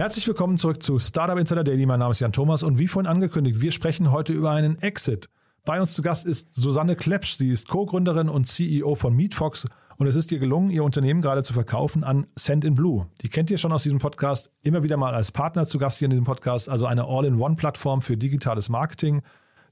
Herzlich willkommen zurück zu Startup Insider Daily. Mein Name ist Jan Thomas und wie vorhin angekündigt, wir sprechen heute über einen Exit. Bei uns zu Gast ist Susanne Klepsch. Sie ist Co-Gründerin und CEO von MeetFox und es ist ihr gelungen, ihr Unternehmen gerade zu verkaufen an Send in Blue. Die kennt ihr schon aus diesem Podcast, immer wieder mal als Partner zu Gast hier in diesem Podcast, also eine All-in-One-Plattform für digitales Marketing.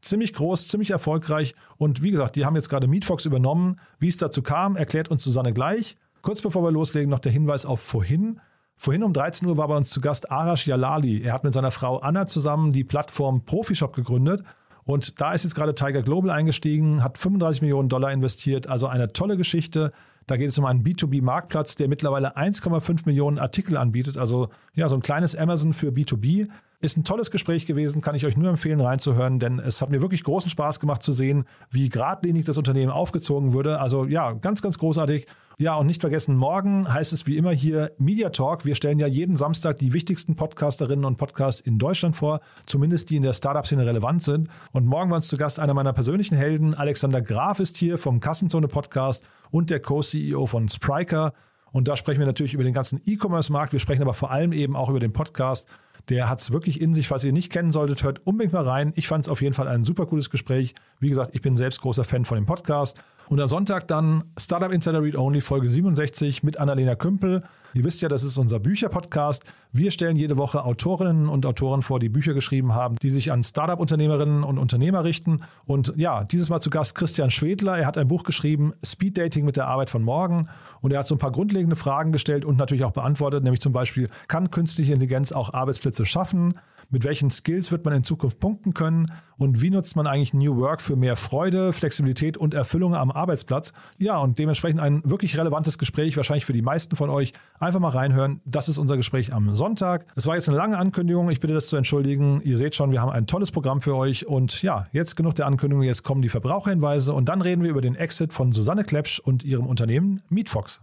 Ziemlich groß, ziemlich erfolgreich und wie gesagt, die haben jetzt gerade MeetFox übernommen. Wie es dazu kam, erklärt uns Susanne gleich. Kurz bevor wir loslegen, noch der Hinweis auf vorhin. Vorhin um 13 Uhr war bei uns zu Gast Arash Jalali. Er hat mit seiner Frau Anna zusammen die Plattform Profishop gegründet. Und da ist jetzt gerade Tiger Global eingestiegen, hat 35 Millionen Dollar investiert. Also eine tolle Geschichte. Da geht es um einen B2B-Marktplatz, der mittlerweile 1,5 Millionen Artikel anbietet. Also ja, so ein kleines Amazon für B2B. Ist ein tolles Gespräch gewesen, kann ich euch nur empfehlen reinzuhören, denn es hat mir wirklich großen Spaß gemacht zu sehen, wie geradlinig das Unternehmen aufgezogen wurde. Also ja, ganz, ganz großartig. Ja, und nicht vergessen, morgen heißt es wie immer hier Media Talk. Wir stellen ja jeden Samstag die wichtigsten Podcasterinnen und Podcasts in Deutschland vor, zumindest die in der Startup-Szene relevant sind. Und morgen war uns zu Gast einer meiner persönlichen Helden. Alexander Graf ist hier vom Kassenzone Podcast und der Co-CEO von Spriker. Und da sprechen wir natürlich über den ganzen E-Commerce-Markt. Wir sprechen aber vor allem eben auch über den Podcast. Der hat es wirklich in sich. Falls ihr nicht kennen solltet, hört unbedingt mal rein. Ich fand es auf jeden Fall ein super cooles Gespräch. Wie gesagt, ich bin selbst großer Fan von dem Podcast. Und am Sonntag dann Startup Insider Read Only Folge 67 mit Annalena Kümpel. Ihr wisst ja, das ist unser Bücherpodcast. Wir stellen jede Woche Autorinnen und Autoren vor, die Bücher geschrieben haben, die sich an Startup-Unternehmerinnen und Unternehmer richten. Und ja, dieses Mal zu Gast Christian Schwedler. Er hat ein Buch geschrieben, Speed Dating mit der Arbeit von morgen. Und er hat so ein paar grundlegende Fragen gestellt und natürlich auch beantwortet, nämlich zum Beispiel, kann künstliche Intelligenz auch Arbeitsplätze schaffen? Mit welchen Skills wird man in Zukunft punkten können? Und wie nutzt man eigentlich New Work für mehr Freude, Flexibilität und Erfüllung am Arbeitsplatz? Ja, und dementsprechend ein wirklich relevantes Gespräch, wahrscheinlich für die meisten von euch. Einfach mal reinhören. Das ist unser Gespräch am Sonntag. Es war jetzt eine lange Ankündigung. Ich bitte das zu entschuldigen. Ihr seht schon, wir haben ein tolles Programm für euch. Und ja, jetzt genug der Ankündigung. Jetzt kommen die Verbraucherhinweise und dann reden wir über den Exit von Susanne Klepsch und ihrem Unternehmen MeetFox.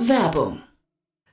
Werbung.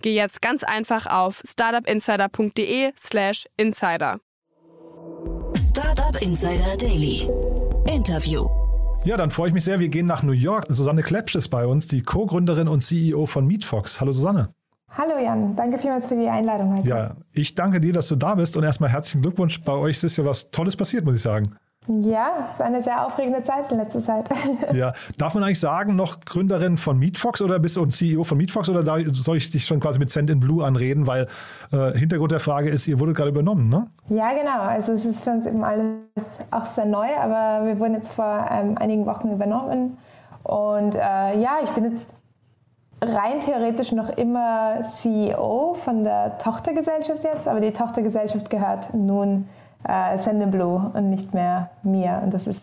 geh jetzt ganz einfach auf startupinsider.de/slash insider. Startup Insider Daily. Interview. Ja, dann freue ich mich sehr. Wir gehen nach New York. Susanne Klepsch ist bei uns, die Co-Gründerin und CEO von MeetFox. Hallo Susanne. Hallo Jan, danke vielmals für die Einladung heute. Ja, ich danke dir, dass du da bist und erstmal herzlichen Glückwunsch. Bei euch ist ja was Tolles passiert, muss ich sagen. Ja, es war eine sehr aufregende Zeit in letzter Zeit. Ja, darf man eigentlich sagen, noch Gründerin von MeetFox oder bist du ein CEO von MeetFox oder soll ich dich schon quasi mit Send in Blue anreden? Weil äh, Hintergrund der Frage ist, ihr wurdet gerade übernommen, ne? Ja, genau. Also es ist für uns eben alles auch sehr neu, aber wir wurden jetzt vor ähm, einigen Wochen übernommen. Und äh, ja, ich bin jetzt rein theoretisch noch immer CEO von der Tochtergesellschaft jetzt, aber die Tochtergesellschaft gehört nun äh, Sendinblue und nicht mehr mir. Und das ist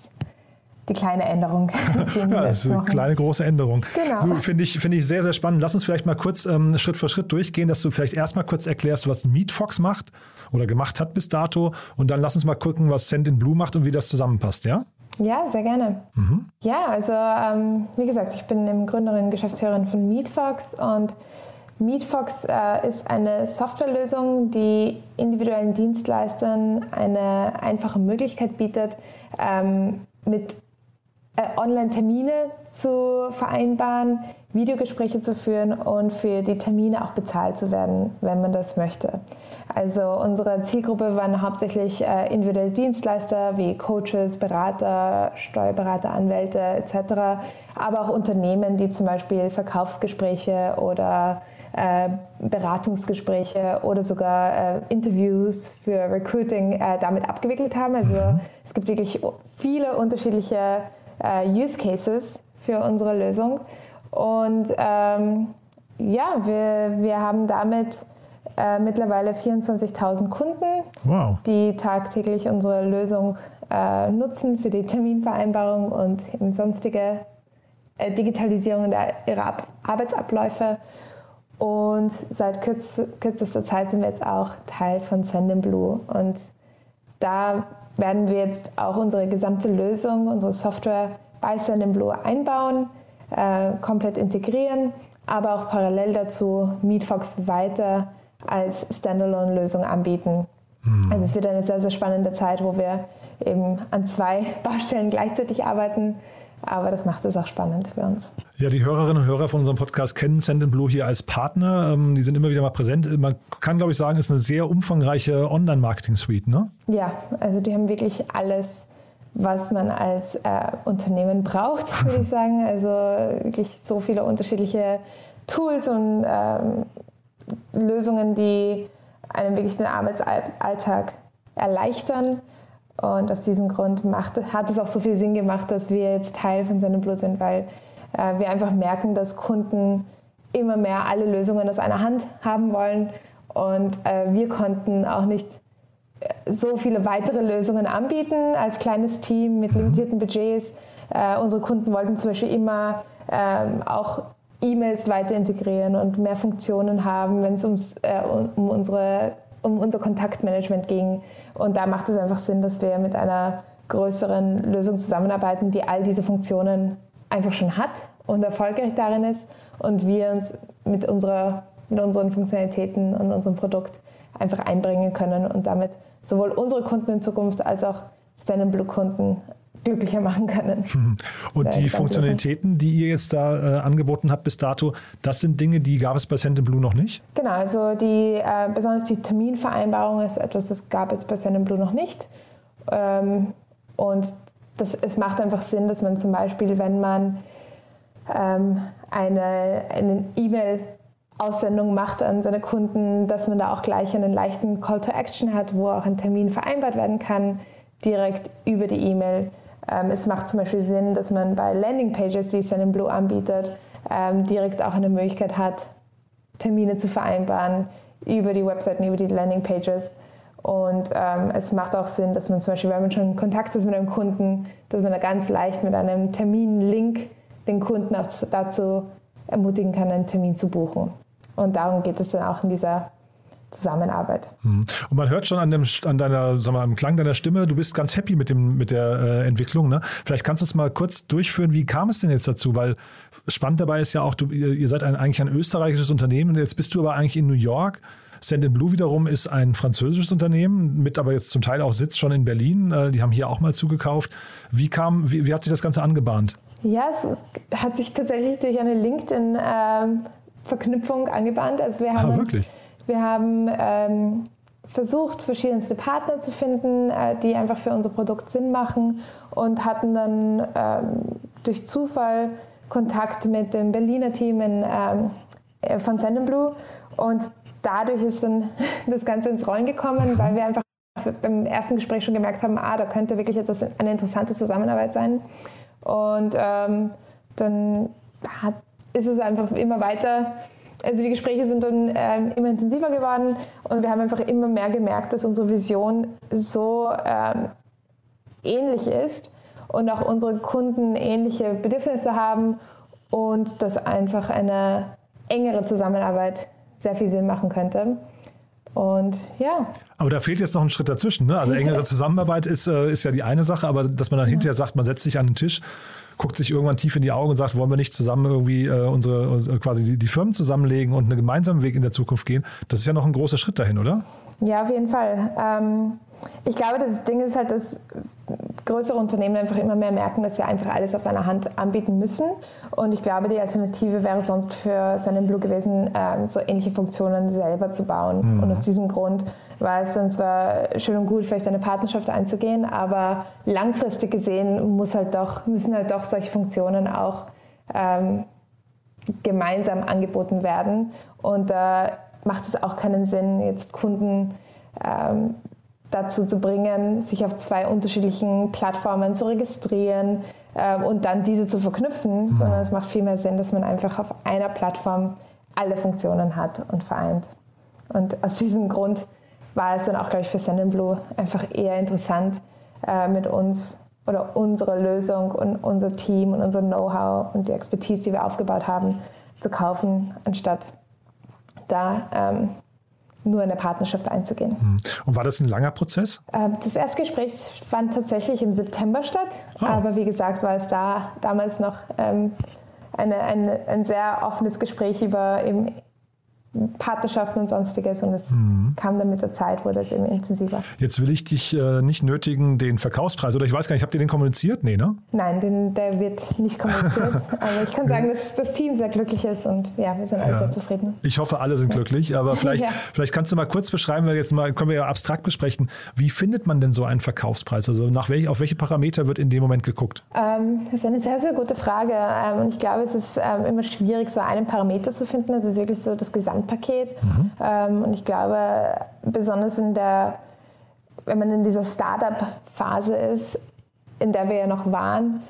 die kleine Änderung. Ja, das ist eine kleine, große Änderung. Genau. Finde ich, find ich sehr, sehr spannend. Lass uns vielleicht mal kurz ähm, Schritt für Schritt durchgehen, dass du vielleicht erstmal kurz erklärst, was MeetFox macht oder gemacht hat bis dato. Und dann lass uns mal gucken, was Send in Blue macht und wie das zusammenpasst, ja? Ja, sehr gerne. Mhm. Ja, also ähm, wie gesagt, ich bin Gründerin, Geschäftsführerin von MeetFox und MeetFox äh, ist eine Softwarelösung, die individuellen Dienstleistern eine einfache Möglichkeit bietet, ähm, mit äh, Online-Termine zu vereinbaren, Videogespräche zu führen und für die Termine auch bezahlt zu werden, wenn man das möchte. Also unsere Zielgruppe waren hauptsächlich äh, individuelle Dienstleister wie Coaches, Berater, Steuerberater, Anwälte etc., aber auch Unternehmen, die zum Beispiel Verkaufsgespräche oder Beratungsgespräche oder sogar äh, Interviews für Recruiting äh, damit abgewickelt haben. Also mhm. es gibt wirklich viele unterschiedliche äh, Use Cases für unsere Lösung. Und ähm, ja, wir, wir haben damit äh, mittlerweile 24.000 Kunden, wow. die tagtäglich unsere Lösung äh, nutzen für die Terminvereinbarung und sonstige äh, Digitalisierung der, ihrer Ab Arbeitsabläufe. Und seit kürz kürzester Zeit sind wir jetzt auch Teil von Sendinblue. Und da werden wir jetzt auch unsere gesamte Lösung, unsere Software bei Sendinblue einbauen, äh, komplett integrieren, aber auch parallel dazu Meetfox weiter als Standalone-Lösung anbieten. Mhm. Also es wird eine sehr, sehr spannende Zeit, wo wir eben an zwei Baustellen gleichzeitig arbeiten. Aber das macht es auch spannend für uns. Ja, die Hörerinnen und Hörer von unserem Podcast kennen Send Blue hier als Partner. Ähm, die sind immer wieder mal präsent. Man kann, glaube ich, sagen, es ist eine sehr umfangreiche Online-Marketing-Suite, ne? Ja, also die haben wirklich alles, was man als äh, Unternehmen braucht, würde ich sagen. Also wirklich so viele unterschiedliche Tools und ähm, Lösungen, die einem wirklich den Arbeitsalltag erleichtern. Und aus diesem Grund macht, hat es auch so viel Sinn gemacht, dass wir jetzt Teil von Sendeblu sind, weil äh, wir einfach merken, dass Kunden immer mehr alle Lösungen aus einer Hand haben wollen. Und äh, wir konnten auch nicht äh, so viele weitere Lösungen anbieten als kleines Team mit limitierten Budgets. Äh, unsere Kunden wollten zum Beispiel immer ähm, auch E-Mails weiter integrieren und mehr Funktionen haben, wenn es äh, um, unsere, um unser Kontaktmanagement ging. Und da macht es einfach Sinn, dass wir mit einer größeren Lösung zusammenarbeiten, die all diese Funktionen einfach schon hat und erfolgreich darin ist und wir uns mit, unserer, mit unseren Funktionalitäten und unserem Produkt einfach einbringen können und damit sowohl unsere Kunden in Zukunft als auch seinen Blue-Kunden glücklicher machen können. Mhm. Und die Funktionalitäten, die ihr jetzt da äh, angeboten habt bis dato, das sind Dinge, die gab es bei Send Blue noch nicht? Genau, also die, äh, besonders die Terminvereinbarung ist etwas, das gab es bei Send Blue noch nicht. Ähm, und das, es macht einfach Sinn, dass man zum Beispiel, wenn man ähm, eine E-Mail Aussendung macht an seine Kunden, dass man da auch gleich einen leichten Call to Action hat, wo auch ein Termin vereinbart werden kann, direkt über die E-Mail. Ähm, es macht zum Beispiel Sinn, dass man bei Landingpages, die Blue anbietet, ähm, direkt auch eine Möglichkeit hat, Termine zu vereinbaren über die Webseiten, über die Landingpages. Und ähm, es macht auch Sinn, dass man zum Beispiel, wenn man schon in Kontakt ist mit einem Kunden, dass man da ganz leicht mit einem Terminlink den Kunden auch dazu ermutigen kann, einen Termin zu buchen. Und darum geht es dann auch in dieser Zusammenarbeit. Mhm. Und man hört schon an, dem, an deiner, sag mal, am Klang deiner Stimme, du bist ganz happy mit, dem, mit der äh, Entwicklung. Ne? Vielleicht kannst du uns mal kurz durchführen, wie kam es denn jetzt dazu? Weil spannend dabei ist ja auch, du, ihr, ihr seid ein, eigentlich ein österreichisches Unternehmen, jetzt bist du aber eigentlich in New York. Send Blue wiederum ist ein französisches Unternehmen, mit aber jetzt zum Teil auch Sitz schon in Berlin. Äh, die haben hier auch mal zugekauft. Wie kam, wie, wie hat sich das Ganze angebahnt? Ja, es hat sich tatsächlich durch eine LinkedIn-Verknüpfung ähm, angebahnt. Also wir haben ah, wirklich? Wir haben ähm, versucht, verschiedenste Partner zu finden, äh, die einfach für unser Produkt Sinn machen und hatten dann ähm, durch Zufall Kontakt mit dem Berliner Team in, ähm, äh, von Sendinblue und dadurch ist dann das Ganze ins Rollen gekommen, weil wir einfach beim ersten Gespräch schon gemerkt haben, ah, da könnte wirklich etwas, eine interessante Zusammenarbeit sein. Und ähm, dann hat, ist es einfach immer weiter also die Gespräche sind dann ähm, immer intensiver geworden und wir haben einfach immer mehr gemerkt, dass unsere Vision so ähm, ähnlich ist und auch unsere Kunden ähnliche Bedürfnisse haben und dass einfach eine engere Zusammenarbeit sehr viel Sinn machen könnte. Und ja. Aber da fehlt jetzt noch ein Schritt dazwischen. Ne? Also engere Zusammenarbeit ist, äh, ist ja die eine Sache, aber dass man dann hinterher sagt, man setzt sich an den Tisch guckt sich irgendwann tief in die Augen und sagt, wollen wir nicht zusammen irgendwie äh, unsere, äh, quasi die, die Firmen zusammenlegen und einen gemeinsamen Weg in der Zukunft gehen? Das ist ja noch ein großer Schritt dahin, oder? Ja, auf jeden Fall. Ähm, Ich glaube, das Ding ist halt, dass größere Unternehmen einfach immer mehr merken, dass sie einfach alles auf seiner Hand anbieten müssen. Und ich glaube, die Alternative wäre sonst für seinen Blue gewesen, ähm, so ähnliche Funktionen selber zu bauen. Mhm. Und aus diesem Grund war es dann zwar schön und gut, vielleicht eine Partnerschaft einzugehen, aber langfristig gesehen muss halt doch, müssen halt doch solche Funktionen auch ähm, gemeinsam angeboten werden. Und da äh, macht es auch keinen Sinn, jetzt Kunden ähm, dazu zu bringen, sich auf zwei unterschiedlichen Plattformen zu registrieren ähm, und dann diese zu verknüpfen, mhm. sondern es macht viel mehr Sinn, dass man einfach auf einer Plattform alle Funktionen hat und vereint. Und aus diesem Grund war es dann auch, glaube ich, für Sendinblue einfach eher interessant, äh, mit uns oder unsere Lösung und unser Team und unser Know-how und die Expertise, die wir aufgebaut haben, zu kaufen, anstatt da ähm, nur in eine Partnerschaft einzugehen. Hm. Und war das ein langer Prozess? Ähm, das Erstgespräch fand tatsächlich im September statt, oh. aber wie gesagt war es da damals noch ähm, eine, eine, ein sehr offenes Gespräch über eben Partnerschaften und sonstiges und es mhm. kam dann mit der Zeit, wurde es eben intensiver. Jetzt will ich dich äh, nicht nötigen, den Verkaufspreis, oder ich weiß gar nicht, habt ihr den kommuniziert? Nee, ne? Nein, den, der wird nicht kommuniziert. aber ich kann sagen, dass das Team sehr glücklich ist und ja, wir sind alle ja. sehr zufrieden. Ich hoffe, alle sind ja. glücklich, aber vielleicht, ja. vielleicht kannst du mal kurz beschreiben, weil jetzt mal können wir ja abstrakt besprechen, wie findet man denn so einen Verkaufspreis? Also nach welch, auf welche Parameter wird in dem Moment geguckt? Ähm, das ist eine sehr, sehr gute Frage ähm, und ich glaube, es ist ähm, immer schwierig, so einen Parameter zu finden. Es ist wirklich so das Gesamt Gesamtpaket. Mhm. Ähm, und ich glaube, besonders in der, wenn man in dieser Startup-Phase ist, in der wir ja noch waren,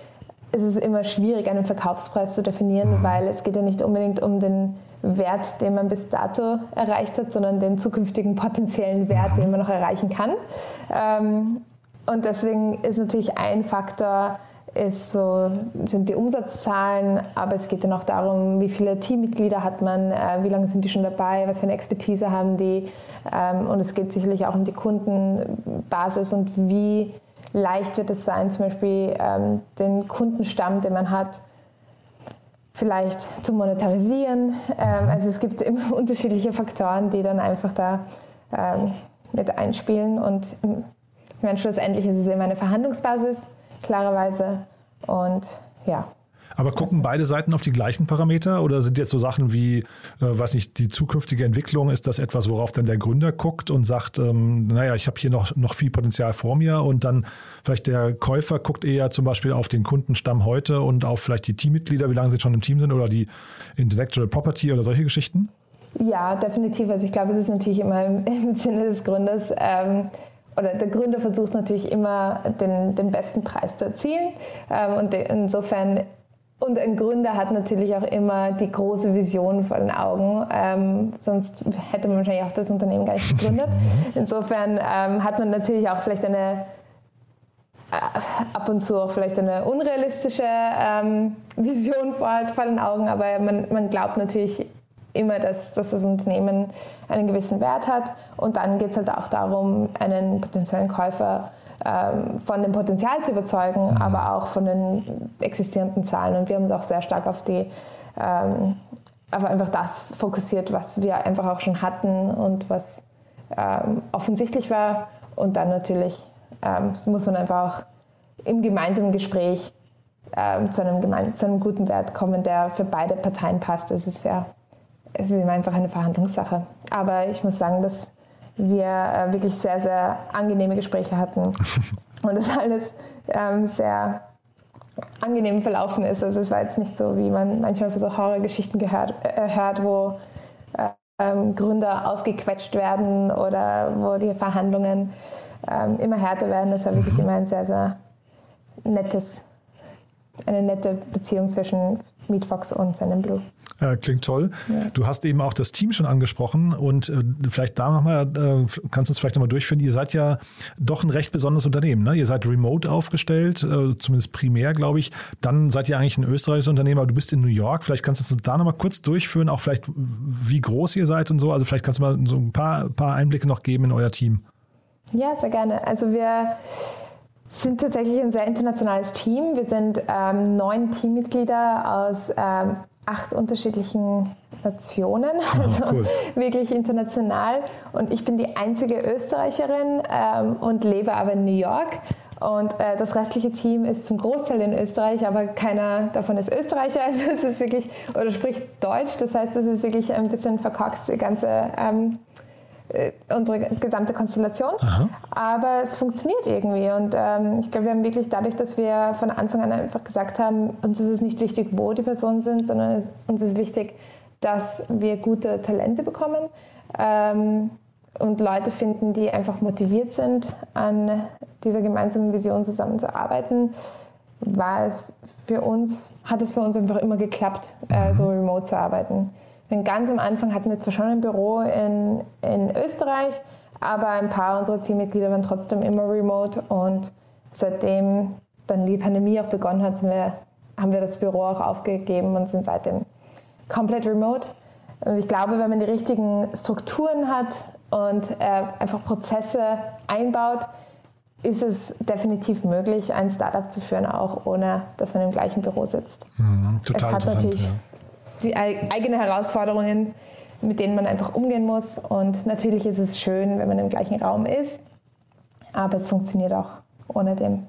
ist es immer schwierig, einen Verkaufspreis zu definieren, mhm. weil es geht ja nicht unbedingt um den Wert, den man bis dato erreicht hat, sondern den zukünftigen potenziellen Wert, mhm. den man noch erreichen kann. Ähm, und deswegen ist natürlich ein Faktor, ist so, sind die Umsatzzahlen, aber es geht dann auch darum, wie viele Teammitglieder hat man, äh, wie lange sind die schon dabei, was für eine Expertise haben die. Ähm, und es geht sicherlich auch um die Kundenbasis und wie leicht wird es sein, zum Beispiel ähm, den Kundenstamm, den man hat, vielleicht zu monetarisieren. Ähm, also es gibt immer unterschiedliche Faktoren, die dann einfach da mit einspielen. Und ich meine, schlussendlich ist es immer eine Verhandlungsbasis klarerweise. Und ja. Aber gucken beide Seiten auf die gleichen Parameter oder sind jetzt so Sachen wie, äh, weiß nicht, die zukünftige Entwicklung, ist das etwas, worauf dann der Gründer guckt und sagt, ähm, naja, ich habe hier noch, noch viel Potenzial vor mir und dann vielleicht der Käufer guckt eher zum Beispiel auf den Kundenstamm heute und auf vielleicht die Teammitglieder, wie lange sie schon im Team sind oder die Intellectual Property oder solche Geschichten? Ja, definitiv. Also ich glaube, es ist natürlich immer im, im Sinne des Gründers. Ähm, oder der Gründer versucht natürlich immer den, den besten Preis zu erzielen. Ähm, und insofern, und ein Gründer hat natürlich auch immer die große Vision vor den Augen, ähm, sonst hätte man wahrscheinlich auch das Unternehmen gar nicht gegründet. Insofern ähm, hat man natürlich auch vielleicht eine äh, ab und zu auch vielleicht eine unrealistische ähm, Vision vor, vor den Augen, aber man, man glaubt natürlich immer, dass, dass das Unternehmen einen gewissen Wert hat. Und dann geht es halt auch darum, einen potenziellen Käufer ähm, von dem Potenzial zu überzeugen, mhm. aber auch von den existierenden Zahlen. Und wir haben uns auch sehr stark auf die, ähm, auf einfach das fokussiert, was wir einfach auch schon hatten und was ähm, offensichtlich war. Und dann natürlich ähm, muss man einfach auch im gemeinsamen Gespräch ähm, zu, einem zu einem guten Wert kommen, der für beide Parteien passt. Das ist ja es ist einfach eine Verhandlungssache. Aber ich muss sagen, dass wir äh, wirklich sehr, sehr angenehme Gespräche hatten und das alles ähm, sehr angenehm verlaufen ist. Also es war jetzt nicht so, wie man manchmal für so Horrorgeschichten gehört, äh, hört, wo äh, ähm, Gründer ausgequetscht werden oder wo die Verhandlungen ähm, immer härter werden. Das war wirklich mhm. immer ein sehr, sehr nettes, eine nette Beziehung zwischen Meatfox und seinem Blue. Klingt toll. Ja. Du hast eben auch das Team schon angesprochen und äh, vielleicht da nochmal, äh, kannst du es vielleicht nochmal durchführen. Ihr seid ja doch ein recht besonderes Unternehmen. Ne? Ihr seid remote aufgestellt, äh, zumindest primär, glaube ich. Dann seid ihr eigentlich ein österreichisches Unternehmen, aber du bist in New York. Vielleicht kannst du es da nochmal kurz durchführen, auch vielleicht wie groß ihr seid und so. Also vielleicht kannst du mal so ein paar, paar Einblicke noch geben in euer Team. Ja, sehr gerne. Also wir sind tatsächlich ein sehr internationales Team. Wir sind ähm, neun Teammitglieder aus ähm, acht unterschiedlichen Nationen, also cool. wirklich international. Und ich bin die einzige Österreicherin ähm, und lebe aber in New York. Und äh, das restliche Team ist zum Großteil in Österreich, aber keiner davon ist Österreicher. Also es ist wirklich, oder spricht Deutsch. Das heißt, es ist wirklich ein bisschen verkorkst, die ganze, ähm, äh, unsere gesamte Konstellation. Aha. Aber es funktioniert irgendwie. Und ähm, ich glaube, wir haben wirklich dadurch, dass wir von Anfang an einfach gesagt haben, uns ist es nicht wichtig, wo die Personen sind, sondern es, uns ist wichtig, dass wir gute Talente bekommen. Ähm, und Leute finden, die einfach motiviert sind, an dieser gemeinsamen Vision zusammenzuarbeiten, war es für uns, hat es für uns einfach immer geklappt, äh, so remote zu arbeiten. Denn ganz am Anfang hatten wir zwar schon ein Büro in, in Österreich, aber ein paar unserer Teammitglieder waren trotzdem immer remote und seitdem dann die Pandemie auch begonnen hat, wir, haben wir das Büro auch aufgegeben und sind seitdem komplett remote. Und ich glaube, wenn man die richtigen Strukturen hat und äh, einfach Prozesse einbaut, ist es definitiv möglich, ein Startup zu führen, auch ohne dass man im gleichen Büro sitzt. Mhm, total es hat interessant. natürlich Ja. Die ei- eigenen Herausforderungen, mit denen man einfach umgehen muss. Und natürlich ist es schön, wenn man im gleichen Raum ist, aber es funktioniert auch ohne dem.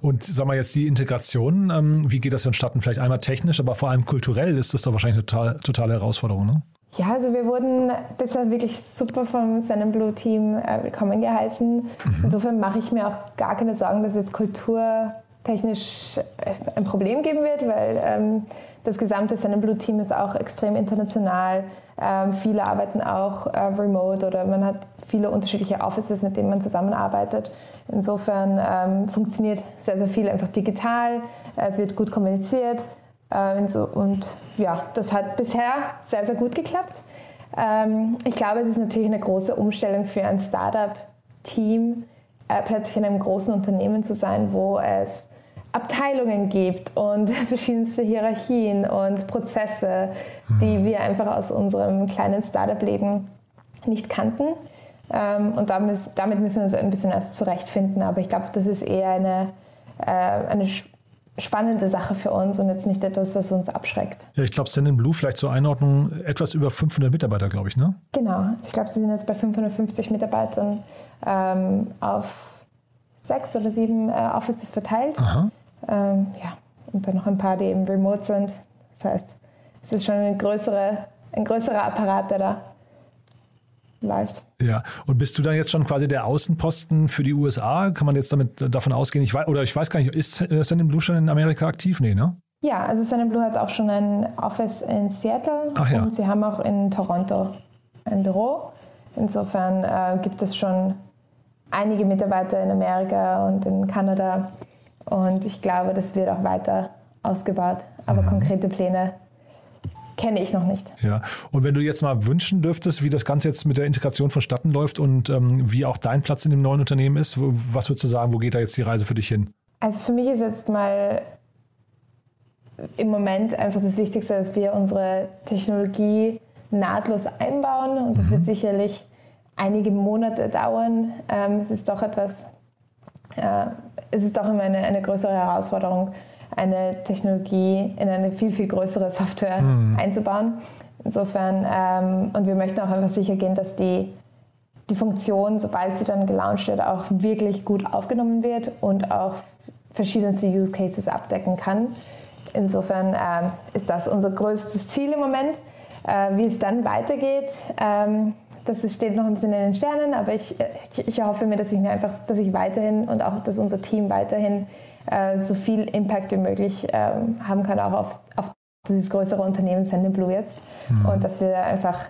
Und sag mal jetzt die Integration, ähm, wie geht das vonstatten? Vielleicht einmal technisch, aber vor allem kulturell ist das doch wahrscheinlich eine total, totale Herausforderung, ne? Ja, also wir wurden bisher wirklich super vom Sun Blue Team äh, willkommen geheißen. Insofern mache ich mir auch gar keine Sorgen, dass jetzt kulturtechnisch äh, ein Problem geben wird, weil ähm, das gesamte Sun Blue Team ist auch extrem international. Ähm, viele arbeiten auch äh, remote oder man hat viele unterschiedliche Offices, mit denen man zusammenarbeitet. Insofern ähm, funktioniert sehr, sehr viel einfach digital. Es wird gut kommuniziert. Äh, und so- Und ja, das hat bisher sehr, sehr gut geklappt. Ähm, Ich glaube, es ist natürlich eine große Umstellung für ein Startup-Team, äh, plötzlich in einem großen Unternehmen zu sein, wo es Abteilungen gibt und verschiedenste Hierarchien und Prozesse, die wir einfach aus unserem kleinen Startup-Leben nicht kannten. Ähm, Und damit, müssen wir uns ein bisschen erst zurechtfinden. Aber ich glaube, das ist eher eine, äh, eine spannende Sache für uns und jetzt nicht etwas, was uns abschreckt. Ja, ich glaube, Send Blue vielleicht zur Einordnung etwas über 500 Mitarbeiter, glaube ich, ne? Genau, ich glaube, sie sind jetzt bei 550 Mitarbeitern ähm, auf sechs oder sieben äh, Offices verteilt. Aha. Ähm, ja, und dann noch ein paar, die eben remote sind. Das heißt, es ist schon eine größere, ein größerer Apparat, der da läuft. Ja, und bist du dann jetzt schon quasi der Außenposten für die USA? Kann man jetzt damit äh, davon ausgehen? Ich weiß, oder ich weiß gar nicht, ist äh, Send Blue schon in Amerika aktiv? Nee, ne? Ja, also Sun Blue hat auch schon ein Office in Seattle Ach ja. und sie haben auch in Toronto ein Büro. Insofern äh, gibt es schon einige Mitarbeiter in Amerika und in Kanada und ich glaube, das wird auch weiter ausgebaut. Aber Mhm. konkrete Pläne kenne ich noch nicht. Ja. Und wenn du jetzt mal wünschen dürftest, wie das Ganze jetzt mit der Integration vonstatten läuft und ähm, wie auch dein Platz in dem neuen Unternehmen ist, was würdest du sagen, wo geht da jetzt die Reise für dich hin? Also für mich ist jetzt mal im Moment einfach das Wichtigste, dass wir unsere Technologie nahtlos einbauen und das wird sicherlich einige Monate dauern. Ähm, es ist doch etwas, es ist doch immer eine, eine größere Herausforderung, eine Technologie in eine viel, viel größere Software einzubauen. Insofern, ähm, und wir möchten auch einfach sicher gehen, dass die, die Funktion, sobald sie dann gelauncht wird, auch wirklich gut aufgenommen wird und auch verschiedenste Use Cases abdecken kann. Insofern ähm, ist das unser größtes Ziel im Moment. Äh, wie es dann weitergeht, ähm, das steht noch ein bisschen in den Sternen, aber ich, ich, ich hoffe mir, dass ich mir einfach, dass ich weiterhin und auch, dass unser Team weiterhin äh, so viel Impact wie möglich ähm, haben kann, auch auf, auf dieses größere Unternehmen Sendinblue jetzt. Und dass wir einfach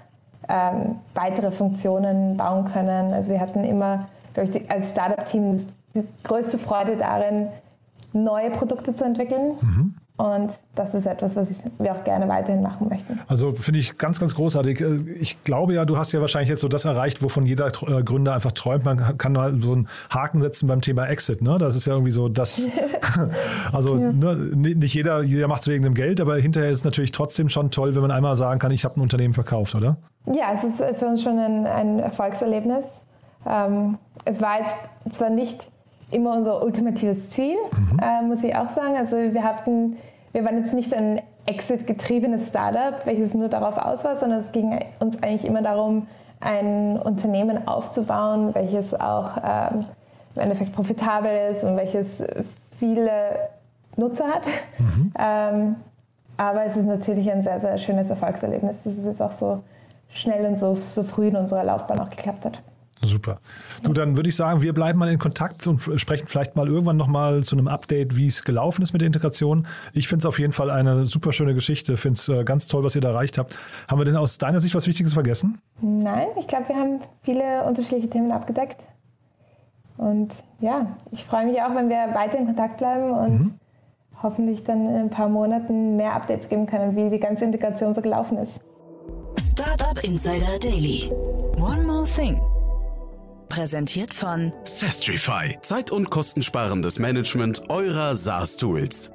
ähm, weitere Funktionen bauen können. Also wir hatten immer, glaube ich, als Startup-Team die größte Freude darin, neue Produkte zu entwickeln. Und das ist etwas, was ich, wir auch gerne weiterhin machen möchten. Also finde ich ganz, ganz großartig. Äh, Ich glaube ja, du hast ja wahrscheinlich jetzt so das erreicht, wovon jeder äh, Gründer einfach träumt. Man kann mal so einen Haken setzen beim Thema Exit. Ne? Das ist ja irgendwie so das. also ne, nicht jeder, jeder macht es wegen dem Geld, aber hinterher ist es natürlich trotzdem schon toll, wenn man einmal sagen kann, ich habe ein Unternehmen verkauft, oder? Ja, es ist äh, für uns schon ein, ein Erfolgserlebnis. Ähm, es war jetzt zwar nicht immer unser ultimatives Ziel, äh, muss ich auch sagen. Also wir hatten, wir waren jetzt nicht ein Exit-getriebenes Startup, welches nur darauf aus war, sondern es ging uns eigentlich immer darum, ein Unternehmen aufzubauen, welches auch ähm, im Endeffekt profitabel ist und welches viele Nutzer hat. Mhm. Ähm, aber es ist natürlich ein sehr, sehr schönes Erfolgserlebnis, dass es jetzt auch so schnell und so, so früh in unserer Laufbahn auch geklappt hat. Super. Du, dann würde ich sagen, wir bleiben mal in Kontakt und sprechen vielleicht mal irgendwann nochmal zu einem Update, wie es gelaufen ist mit der Integration. Ich finde es auf jeden Fall eine super schöne Geschichte. Finde es äh, ganz toll, was ihr da erreicht habt. Haben wir denn aus deiner Sicht was Wichtiges vergessen? Nein, ich glaube, wir haben viele unterschiedliche Themen abgedeckt. Und ja, ich freue mich auch, wenn wir weiter in Kontakt bleiben und mhm. hoffentlich dann in ein paar Monaten mehr Updates geben können, wie die ganze Integration so gelaufen ist. Startup Insider Daily. One more thing. Präsentiert von Sestrify. Zeit- und kostensparendes Management eurer SaaS-Tools.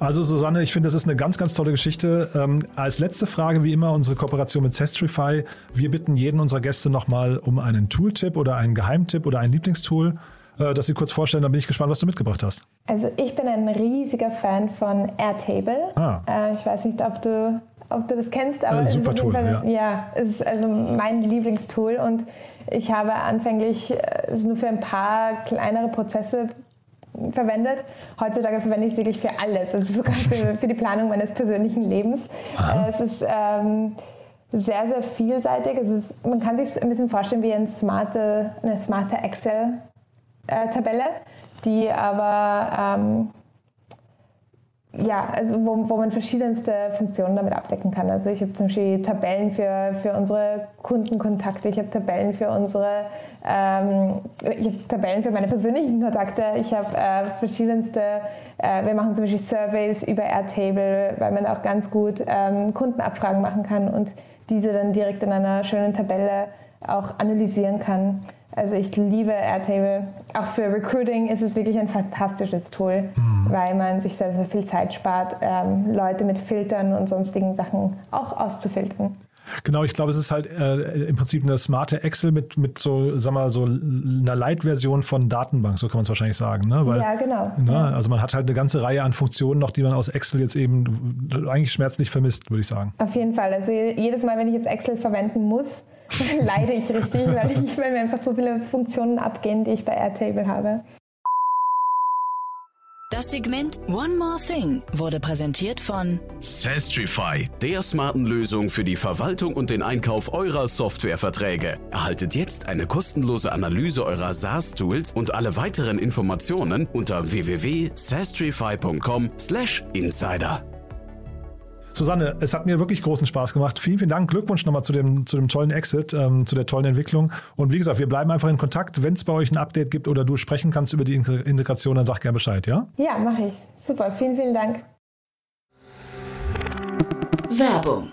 Also Susanne, ich finde, das ist eine ganz, ganz tolle Geschichte. Ähm, als letzte Frage, wie immer, unsere Kooperation mit Sestrify. Wir bitten jeden unserer Gäste nochmal um einen Tooltip oder einen Geheimtipp oder ein Lieblingstool, äh, das Sie kurz vorstellen. Da bin ich gespannt, was du mitgebracht hast. Also ich bin ein riesiger Fan von Airtable. Ah. Äh, ich weiß nicht, ob du, ob du das kennst, aber äh, super Tool, ja. ja, es ist also mein Lieblingstool und ich habe anfänglich äh, es nur für ein paar kleinere Prozesse verwendet. Heutzutage verwende ich es wirklich für alles, also sogar für, für die Planung meines persönlichen Lebens. Aha. Es ist ähm, sehr, sehr vielseitig. Es ist, man kann sich ein bisschen vorstellen wie ein smarte, eine smarte Excel-Tabelle, die aber ähm, ja, also wo, wo man verschiedenste Funktionen damit abdecken kann. Also ich habe zum Beispiel Tabellen für, für unsere Kundenkontakte, ich habe Tabellen für unsere, ähm, ich habe Tabellen für meine persönlichen Kontakte, ich habe äh, verschiedenste, äh, wir machen zum Beispiel Surveys über Airtable, weil man auch ganz gut ähm, Kundenabfragen machen kann und diese dann direkt in einer schönen Tabelle auch analysieren kann. Also ich liebe Airtable. Auch für Recruiting ist es wirklich ein fantastisches Tool, mhm. weil man sich sehr, sehr viel Zeit spart, ähm, Leute mit Filtern und sonstigen Sachen auch auszufiltern. Genau, ich glaube, es ist halt äh, im Prinzip eine smarte Excel mit, mit so, sag mal, so einer Light-Version von Datenbank, so kann man es wahrscheinlich sagen. Ne? Weil, ja, genau. Ne, also man hat halt eine ganze Reihe an Funktionen noch, die man aus Excel jetzt eben eigentlich schmerzlich vermisst, würde ich sagen. Auf jeden Fall. Also jedes Mal, wenn ich jetzt Excel verwenden muss, leide ich richtig, weil, ich, weil mir einfach so viele Funktionen abgehen, die ich bei Airtable habe. Das Segment One More Thing wurde präsentiert von Sastrify, der smarten Lösung für die Verwaltung und den Einkauf eurer Softwareverträge. Erhaltet jetzt eine kostenlose Analyse eurer SaaS-Tools und alle weiteren Informationen unter www.sastrify.com/insider. Susanne, es hat mir wirklich großen Spaß gemacht. Vielen, vielen Dank. Glückwunsch nochmal zu dem, zu dem tollen Exit, ähm, zu der tollen Entwicklung. Und wie gesagt, wir bleiben einfach in Kontakt. Wenn es bei euch ein Update gibt oder du sprechen kannst über die Integration, dann sag gerne Bescheid, ja? Ja, mache ich. Super. Vielen, vielen Dank. Werbung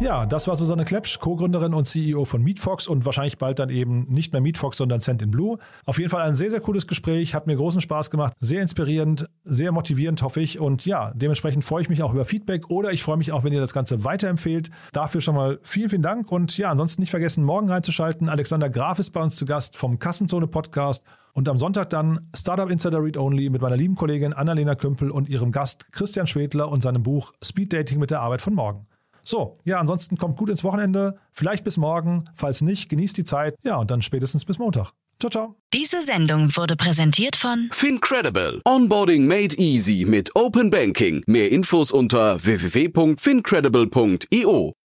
Ja, das war Susanne Klepsch, Co-Gründerin und CEO von MeetFox und wahrscheinlich bald dann eben nicht mehr MeetFox, sondern Cent in Blue. Auf jeden Fall ein sehr, sehr cooles Gespräch, hat mir großen Spaß gemacht, sehr inspirierend, sehr motivierend, hoffe ich. Und ja, dementsprechend freue ich mich auch über Feedback oder ich freue mich auch, wenn ihr das Ganze weiterempfehlt. Dafür schon mal vielen, vielen Dank und ja, ansonsten nicht vergessen, morgen reinzuschalten. Alexander Graf ist bei uns zu Gast vom Kassenzone Podcast. Und am Sonntag dann Startup Insider Read Only mit meiner lieben Kollegin Annalena Kümpel und ihrem Gast Christian Schwedler und seinem Buch Speed Dating mit der Arbeit von morgen. So, ja, ansonsten kommt gut ins Wochenende. Vielleicht bis morgen. Falls nicht, genießt die Zeit. Ja, und dann spätestens bis Montag. Ciao, ciao. Diese Sendung wurde präsentiert von Fincredible. Onboarding made easy mit Open Banking. Mehr Infos unter www.fincredible.io.